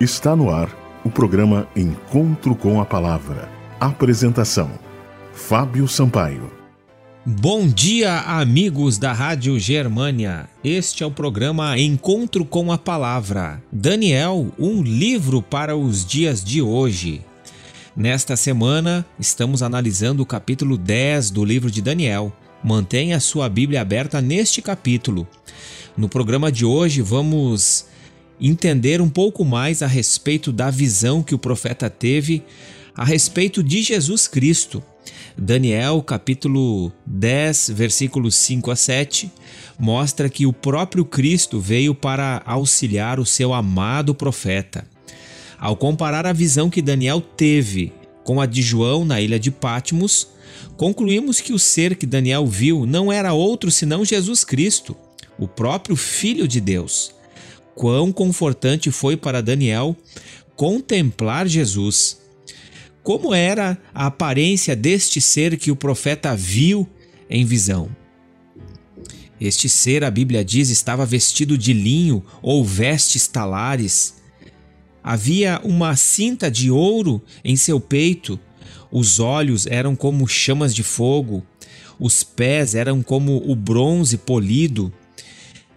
Está no ar o programa Encontro com a Palavra. Apresentação: Fábio Sampaio. Bom dia, amigos da Rádio Germânia. Este é o programa Encontro com a Palavra. Daniel, um livro para os dias de hoje. Nesta semana, estamos analisando o capítulo 10 do livro de Daniel. Mantenha sua Bíblia aberta neste capítulo. No programa de hoje, vamos entender um pouco mais a respeito da visão que o profeta teve a respeito de Jesus Cristo. Daniel, capítulo 10, versículos 5 a 7, mostra que o próprio Cristo veio para auxiliar o seu amado profeta. Ao comparar a visão que Daniel teve com a de João na ilha de Patmos, concluímos que o ser que Daniel viu não era outro senão Jesus Cristo, o próprio Filho de Deus quão confortante foi para Daniel contemplar Jesus. Como era a aparência deste ser que o profeta viu em visão? Este ser, a Bíblia diz, estava vestido de linho ou vestes talares. Havia uma cinta de ouro em seu peito, os olhos eram como chamas de fogo, os pés eram como o bronze polido,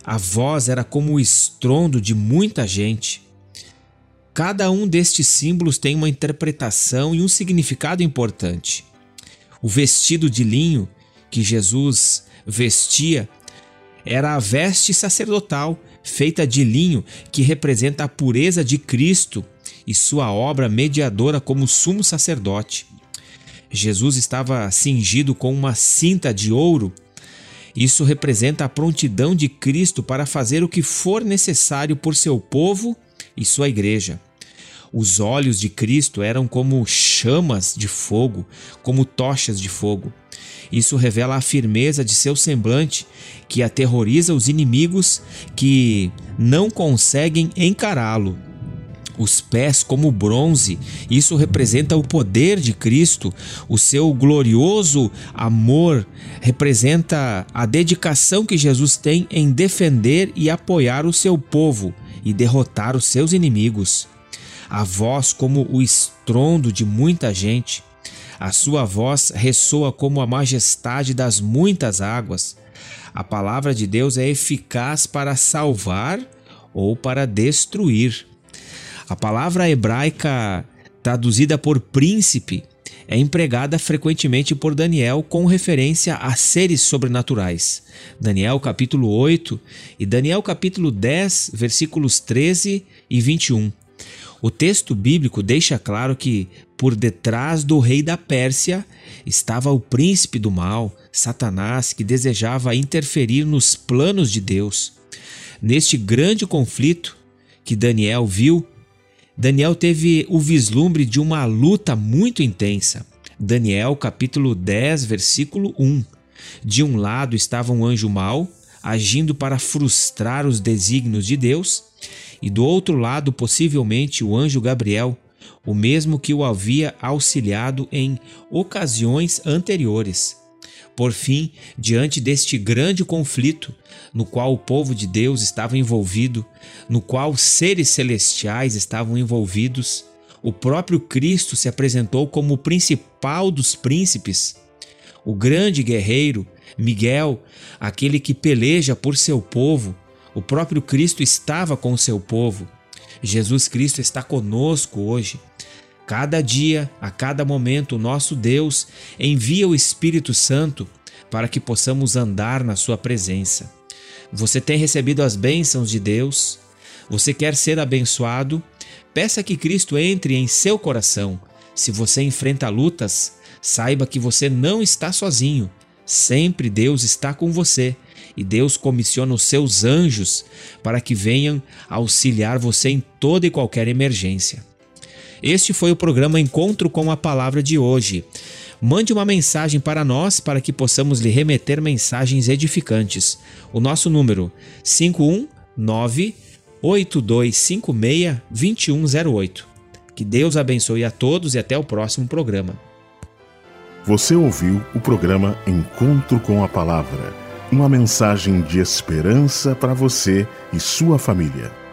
a voz era como o estrondo de muita gente. Cada um destes símbolos tem uma interpretação e um significado importante. O vestido de linho que Jesus vestia era a veste sacerdotal feita de linho que representa a pureza de Cristo e sua obra mediadora como sumo sacerdote. Jesus estava cingido com uma cinta de ouro isso representa a prontidão de Cristo para fazer o que for necessário por seu povo e sua igreja. Os olhos de Cristo eram como chamas de fogo, como tochas de fogo. Isso revela a firmeza de seu semblante, que aterroriza os inimigos que não conseguem encará-lo os pés como bronze. Isso representa o poder de Cristo, o seu glorioso amor representa a dedicação que Jesus tem em defender e apoiar o seu povo e derrotar os seus inimigos. A voz como o estrondo de muita gente. A sua voz ressoa como a majestade das muitas águas. A palavra de Deus é eficaz para salvar ou para destruir. A palavra hebraica traduzida por príncipe é empregada frequentemente por Daniel com referência a seres sobrenaturais. Daniel capítulo 8 e Daniel capítulo 10, versículos 13 e 21. O texto bíblico deixa claro que por detrás do rei da Pérsia estava o príncipe do mal, Satanás, que desejava interferir nos planos de Deus. Neste grande conflito que Daniel viu, Daniel teve o vislumbre de uma luta muito intensa. Daniel, capítulo 10, versículo 1. De um lado estava um anjo mau, agindo para frustrar os desígnios de Deus, e do outro lado, possivelmente, o anjo Gabriel, o mesmo que o havia auxiliado em ocasiões anteriores. Por fim, diante deste grande conflito, no qual o povo de Deus estava envolvido, no qual seres celestiais estavam envolvidos, o próprio Cristo se apresentou como o principal dos príncipes, o grande guerreiro, Miguel, aquele que peleja por seu povo. O próprio Cristo estava com seu povo. Jesus Cristo está conosco hoje. Cada dia, a cada momento, o nosso Deus envia o Espírito Santo para que possamos andar na Sua presença. Você tem recebido as bênçãos de Deus? Você quer ser abençoado? Peça que Cristo entre em seu coração. Se você enfrenta lutas, saiba que você não está sozinho. Sempre Deus está com você e Deus comissiona os seus anjos para que venham auxiliar você em toda e qualquer emergência. Este foi o programa Encontro com a Palavra de hoje. Mande uma mensagem para nós para que possamos lhe remeter mensagens edificantes. O nosso número 519 8256 2108. Que Deus abençoe a todos e até o próximo programa. Você ouviu o programa Encontro com a Palavra, uma mensagem de esperança para você e sua família.